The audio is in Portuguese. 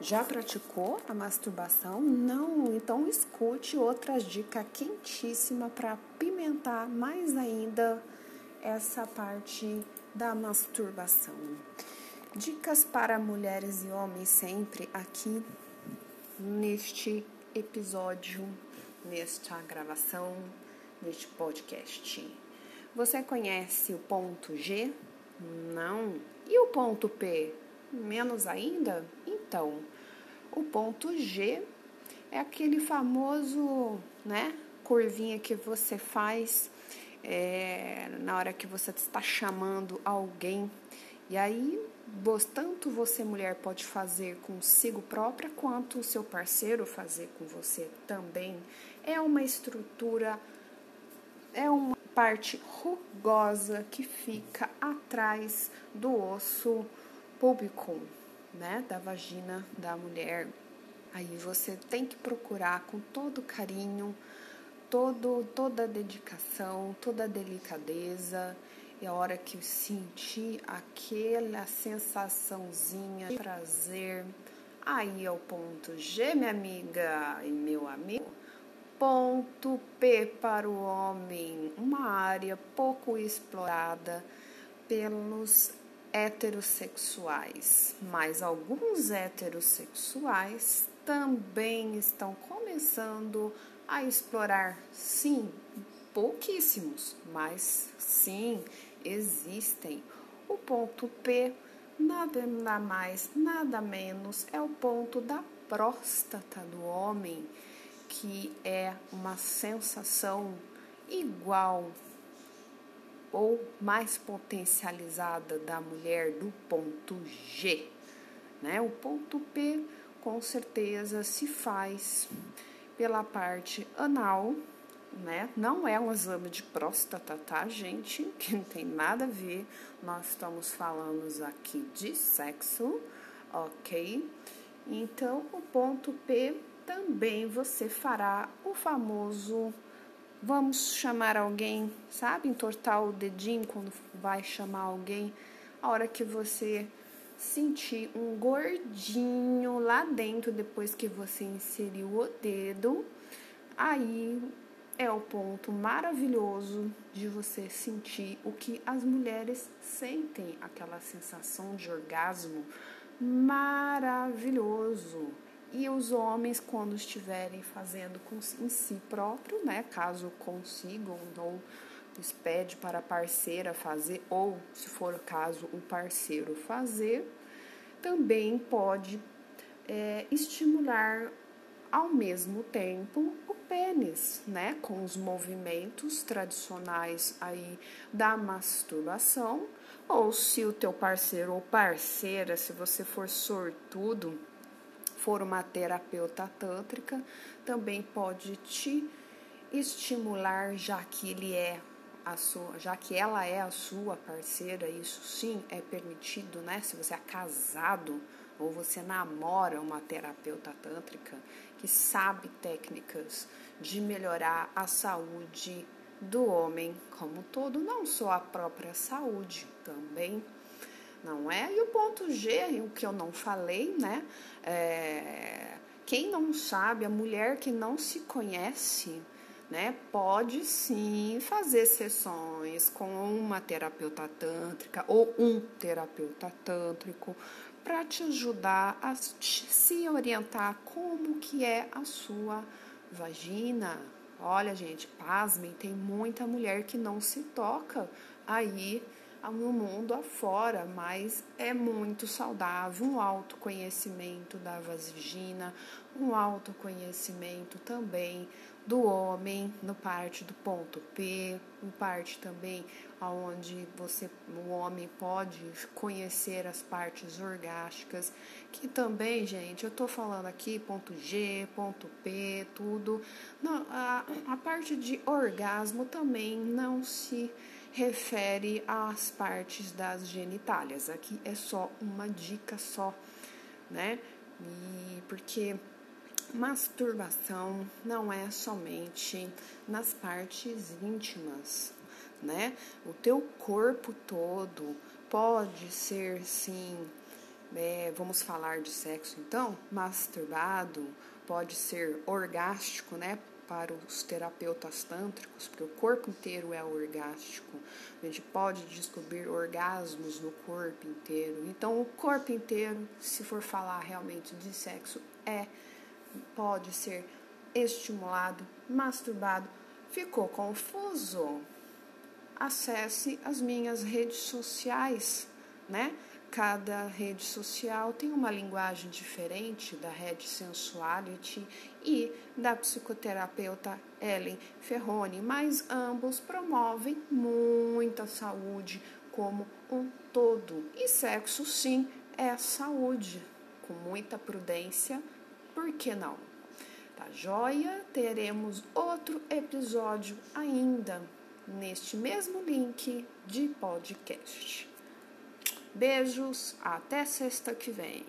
Já praticou a masturbação? Não? Então escute outras dicas quentíssimas para apimentar mais ainda essa parte da masturbação. Dicas para mulheres e homens sempre aqui neste episódio, nesta gravação, neste podcast. Você conhece o ponto G? Não. E o ponto P? Menos ainda? Então, o ponto G é aquele famoso, né, curvinha que você faz é, na hora que você está chamando alguém. E aí, tanto você, mulher, pode fazer consigo própria, quanto o seu parceiro fazer com você também. É uma estrutura, é uma parte rugosa que fica atrás do osso público, né, da vagina da mulher. Aí você tem que procurar com todo carinho, todo, toda dedicação, toda delicadeza. E a hora que eu sentir aquela sensaçãozinha de prazer, aí é o ponto G, minha amiga e meu amigo. Ponto P para o homem, uma área pouco explorada pelos heterossexuais, mas alguns heterossexuais também estão começando a explorar, sim, pouquíssimos, mas sim, existem. O ponto P, nada mais, nada menos, é o ponto da próstata do homem, que é uma sensação igual ou mais potencializada da mulher do ponto G. Né? O ponto P com certeza se faz pela parte anal, né? Não é um exame de próstata, tá, gente? Que não tem nada a ver. Nós estamos falando aqui de sexo, ok? Então, o ponto P também você fará o famoso Vamos chamar alguém, sabe? Entortar o dedinho quando vai chamar alguém. A hora que você sentir um gordinho lá dentro depois que você inseriu o dedo, aí é o ponto maravilhoso de você sentir o que as mulheres sentem, aquela sensação de orgasmo maravilhoso. E os homens, quando estiverem fazendo em si próprio, né, caso consigam, ou pede para a parceira fazer, ou se for o caso, o parceiro fazer, também pode é, estimular ao mesmo tempo o pênis, né, com os movimentos tradicionais aí da masturbação, ou se o teu parceiro ou parceira, se você for sortudo, for uma terapeuta tântrica, também pode te estimular, já que ele é a sua, já que ela é a sua parceira, isso sim é permitido, né? Se você é casado ou você namora uma terapeuta tântrica que sabe técnicas de melhorar a saúde do homem como todo, não só a própria saúde também não é? E o ponto G, o que eu não falei, né? É, quem não sabe, a mulher que não se conhece, né, pode sim fazer sessões com uma terapeuta tântrica ou um terapeuta tântrico para te ajudar a se orientar como que é a sua vagina. Olha, gente, pasmem, tem muita mulher que não se toca aí no mundo afora, mas é muito saudável um autoconhecimento da vagina, um autoconhecimento também do homem, no parte do ponto P, no parte também aonde você, o homem pode conhecer as partes orgásticas, que também, gente, eu tô falando aqui ponto G, ponto P, tudo. Não, a, a parte de orgasmo também não se refere às partes das genitálias. Aqui é só uma dica só, né? E porque masturbação não é somente nas partes íntimas, né? O teu corpo todo pode ser sim É, vamos falar de sexo então? Masturbado pode ser orgástico, né? Para os terapeutas tântricos, porque o corpo inteiro é orgástico. A gente pode descobrir orgasmos no corpo inteiro. Então, o corpo inteiro, se for falar realmente de sexo, é pode ser estimulado, masturbado. Ficou confuso? Acesse as minhas redes sociais, né? Cada rede social tem uma linguagem diferente da rede Sensuality e da psicoterapeuta Ellen Ferroni, mas ambos promovem muita saúde como um todo. E sexo, sim, é saúde, com muita prudência, por que não? Tá joia? Teremos outro episódio ainda neste mesmo link de podcast. Beijos, até sexta que vem.